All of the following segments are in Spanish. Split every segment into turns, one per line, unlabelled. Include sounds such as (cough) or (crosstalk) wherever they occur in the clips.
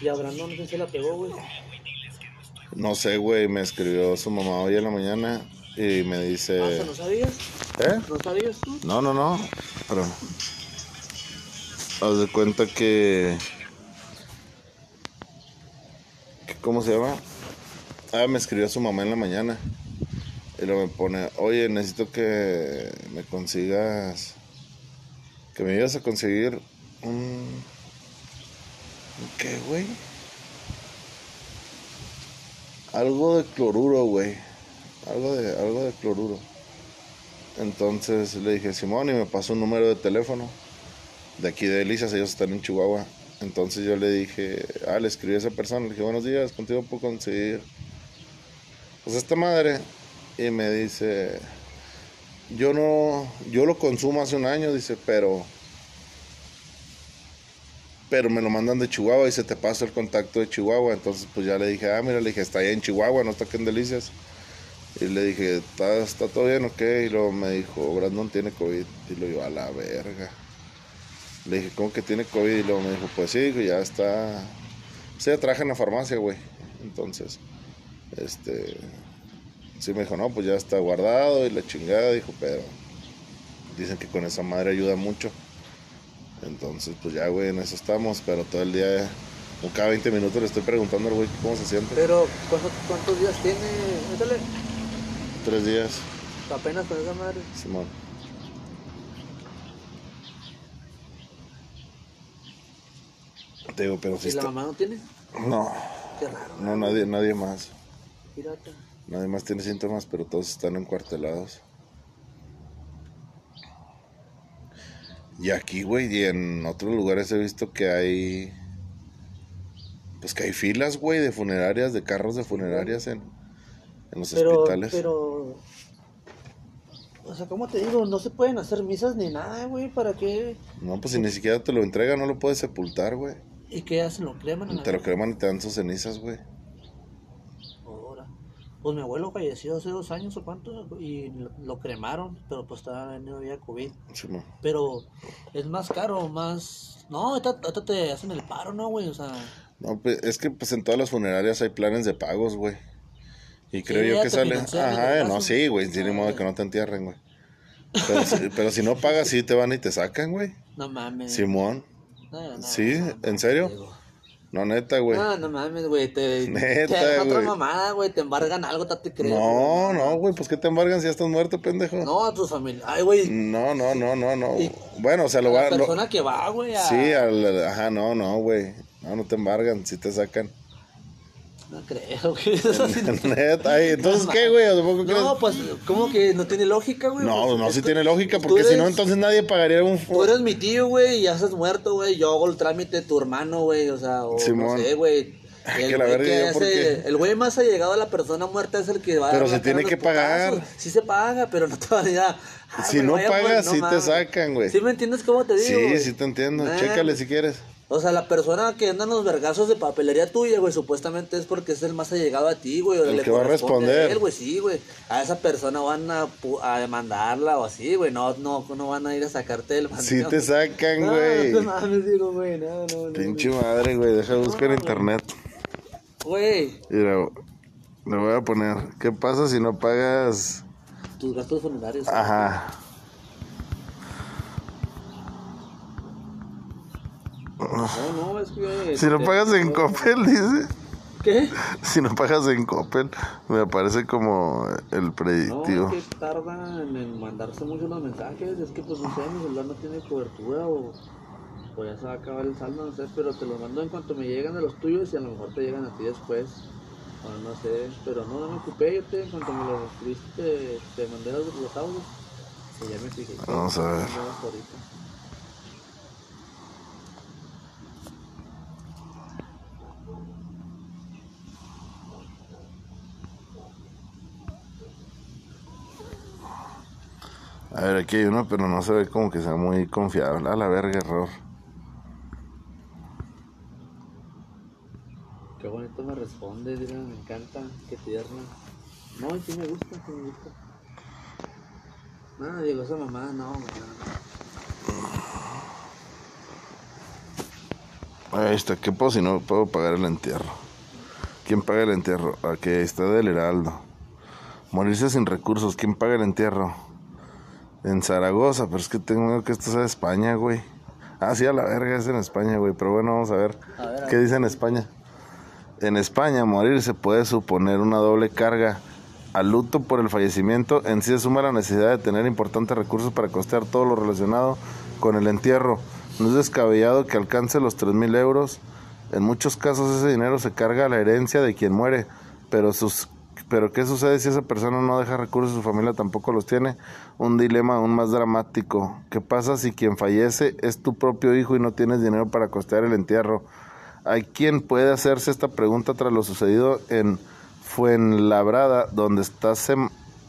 Y a Brandon no sé si la pegó, güey.
No sé, güey, me escribió su mamá hoy en la mañana y me
Ah,
dice...
¿no sabías?
¿Eh?
¿No sabías tú?
No, no, no. Pero. Haz de cuenta que. ¿Cómo se llama? Ah, me escribió su mamá en la mañana. Y luego me pone: Oye, necesito que me consigas. Que me ayudes a conseguir un. ¿Un ¿Qué, güey? Algo de cloruro, güey. Algo de, algo de cloruro. Entonces le dije, Simón, y me pasó un número de teléfono de aquí de Delicias, ellos están en Chihuahua. Entonces yo le dije, ah, le escribí a esa persona, le dije, buenos días, contigo puedo conseguir. Pues esta madre, y me dice, yo no, yo lo consumo hace un año, dice, pero, pero me lo mandan de Chihuahua y se te pasa el contacto de Chihuahua. Entonces pues ya le dije, ah, mira, le dije, está allá en Chihuahua, no está aquí en Delicias. Y le dije, ¿está, está todo bien o qué? Y luego me dijo, Brandon tiene COVID. Y lo digo, a la verga. Le dije, ¿cómo que tiene COVID? Y luego me dijo, pues sí, ya está. Sí, trabaja en la farmacia, güey. Entonces, este. Sí me dijo, no, pues ya está guardado y la chingada, dijo, pero. Dicen que con esa madre ayuda mucho. Entonces, pues ya, güey, en eso estamos, pero todo el día, como cada 20 minutos le estoy preguntando al güey cómo se siente.
Pero, ¿cuántos, cuántos días tiene? Métale.
Tres días,
Apenas con esa madre.
Simón. Te digo, pero si
¿Y la
está...
mamá no tiene?
No,
Qué raro.
no, nadie, nadie más.
Pirata.
Nadie más tiene síntomas, pero todos están encuartelados. Y aquí, güey, y en otros lugares he visto que hay. Pues que hay filas, güey, de funerarias, de carros de funerarias en, en los
Pero,
hospitales.
pero. O sea, ¿cómo te digo? No se pueden hacer misas ni nada, güey. ¿Para qué?
No, pues si ni siquiera te lo entregan, no lo puedes sepultar, güey.
¿Y qué hacen? ¿Lo creman? la
Te lo creman y te dan sus cenizas, güey.
Pues mi abuelo falleció hace dos años o cuánto y lo, lo cremaron, pero pues estaba no había COVID.
Simón.
Pero es más caro, más... No, ahorita, ahorita te hacen el paro, ¿no, güey? O sea...
No, pues es que pues en todas las funerarias hay planes de pagos, güey. Y creo
Sí,
yo que sale. Ajá, no, sí, güey. Tiene modo que no te entierren, güey. Pero, si- (laughs) pero si no pagas, sí te van y te sacan, güey.
No mames.
Simón.
No, no,
Sí,
no,
¿en serio?
digo.
No, neta, güey.
No, no mames, güey. Te, (laughs)
Neta,
te hacen otra
güey.
mamada, güey. Te embargan algo, te crees.
No, no, güey. Pues que te embargan si ya estás muerto, pendejo.
No, a tus familia. Ay, güey.
No, no, no, no, no.
Y-
Bueno, o sea, lo
a
va.
la
lo-
persona que va, güey. a-
Sí, al, ajá, no, no, güey. No, no te embargan, sí te sacan.
No creo, güey. Eso sí no-
Neta, ay, entonces, ¿qué, güey?
No, pues, ¿cómo que no tiene lógica, güey?
No,
Pues,
no, sí
que
tiene lógica, porque si no, entonces nadie pagaría un...
Tú eres mi tío, güey, y ya estás muerto, güey. Yo hago el trámite de tu hermano, güey. O sea, o
Simón.
no sé, güey. (laughs) El
que
güey
verga,
que
¿yo por
hace-
qué?
el güey más allegado a la persona muerta es el que va a
Pero se tiene que pagar.
putazos. Sí se paga, pero no te va a decir, ah, ay,
Si no pagas,
no
sí te sacan, güey.
¿Sí me entiendes cómo te digo?
Sí, sí te entiendo.
Nah,
Chécale si quieres.
O sea, la persona que anda en los vergazos de papelería tuya, güey, supuestamente es porque es el más allegado a ti, güey. o
El
le
que va a responder.
él, güey, sí, güey. A esa persona van a, pu- a demandarla o así, güey. No, no, no van a ir a sacarte el
Sí te sacan,
No,
güey.
No, mames, digo, güey, no, no, no.
Pinche madre, güey. Deja de buscar en
No,
internet.
Güey,
Mira, le voy a poner. ¿Qué pasa si no pagas?
tus gastos funerarios.
Ajá.
No, no, es que...
Si no
te-
pagas en Coppel, dice.
¿Qué?
Si no pagas en Coppel, me aparece como el
No,
predictivo.
es que tardan en, mandarse mucho los mensajes. Es que, pues, no sé, mi celular no tiene cobertura o, o ya se va a acabar el saldo, no sé. Pero te los mando en cuanto me llegan de los tuyos y a lo mejor te llegan a ti después. O no sé, pero no, no me ocupé. Yo te, en cuanto me los escribiste, te, mandé los, los audios. Y ya me fijé.
Vamos a ver.
no ahorita.
A ver, aquí hay uno, pero no se ve como que sea muy confiable. A la verga, error.
Qué bonito me responde, mira, me encanta, qué tierna. No, sí me gusta, sí me gusta. No, digo, esa mamá, no, no.
Ahí está, ¿qué puedo si no puedo pagar el entierro? ¿Quién paga el entierro? Aquí está del Heraldo. Morirse sin recursos, ¿quién paga el entierro? En Zaragoza, pero es que tengo que esto sea de España, güey. Ah, sí, a la verga, es en España, güey. Pero bueno, vamos a ver.
A ver, a
¿Qué
ver.
dice en España? En España, morir se puede suponer una doble carga. Al luto por el fallecimiento en sí se suma la necesidad de tener importantes recursos para costear todo lo relacionado con el entierro. No es descabellado que alcance los 3.000 euros. En muchos casos ese dinero se carga a la herencia de quien muere, pero sus pero ¿qué sucede si esa persona no deja recursos su familia tampoco los tiene? Un dilema aún más dramático. ¿Qué pasa si quien fallece es tu propio hijo y no tienes dinero para costear el entierro? Hay quien puede hacerse esta pregunta tras lo sucedido en Fuenlabrada, donde, está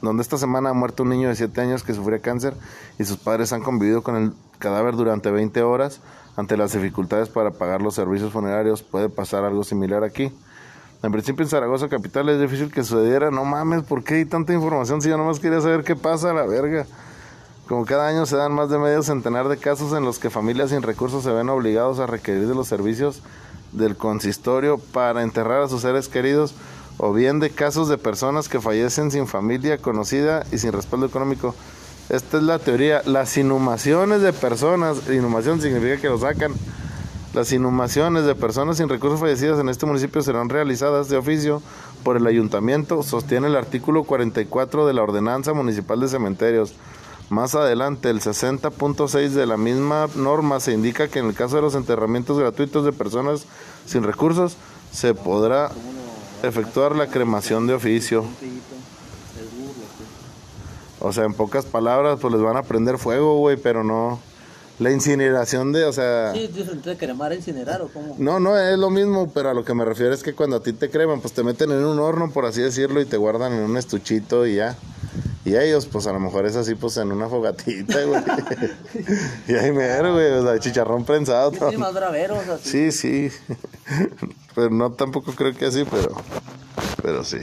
donde esta semana ha muerto un niño de 7 años que sufría cáncer y sus padres han convivido con el cadáver durante 20 horas. Ante las dificultades para pagar los servicios funerarios, puede pasar algo similar aquí. En principio en Zaragoza capital es difícil que sucediera. No mames, ¿por qué hay tanta información si yo nomás quería saber qué pasa la verga? Como cada año se dan más de medio centenar de casos en los que familias sin recursos se ven obligados a requerir de los servicios del consistorio para enterrar a sus seres queridos o bien de casos de personas que fallecen sin familia conocida y sin respaldo económico. Esta es la teoría. Las inhumaciones de personas, inhumación significa que lo sacan. Las inhumaciones de personas sin recursos fallecidas en este municipio serán realizadas de oficio por el ayuntamiento, sostiene el artículo 44 de la Ordenanza Municipal de Cementerios. Más adelante, el 60.6 de la misma norma se indica que en el caso de los enterramientos gratuitos de personas sin recursos, se podrá efectuar la cremación de oficio. O sea, en pocas palabras, pues les van a prender fuego, güey, pero no. La incineración de, o sea.
Sí, de cremar, incinerar o cómo.
No, no es lo mismo, pero a lo que me refiero es que cuando a ti te creman, pues te meten en un horno, por así decirlo, y te guardan en un estuchito y ya. Y ellos, pues a lo mejor es así, pues en una fogatita, güey. (laughs) y ahí mero, güey, o sea, chicharrón prensado.
Sí, más braveros así.
Sí, sí. (laughs) pero no tampoco creo que así, pero. Pero sí.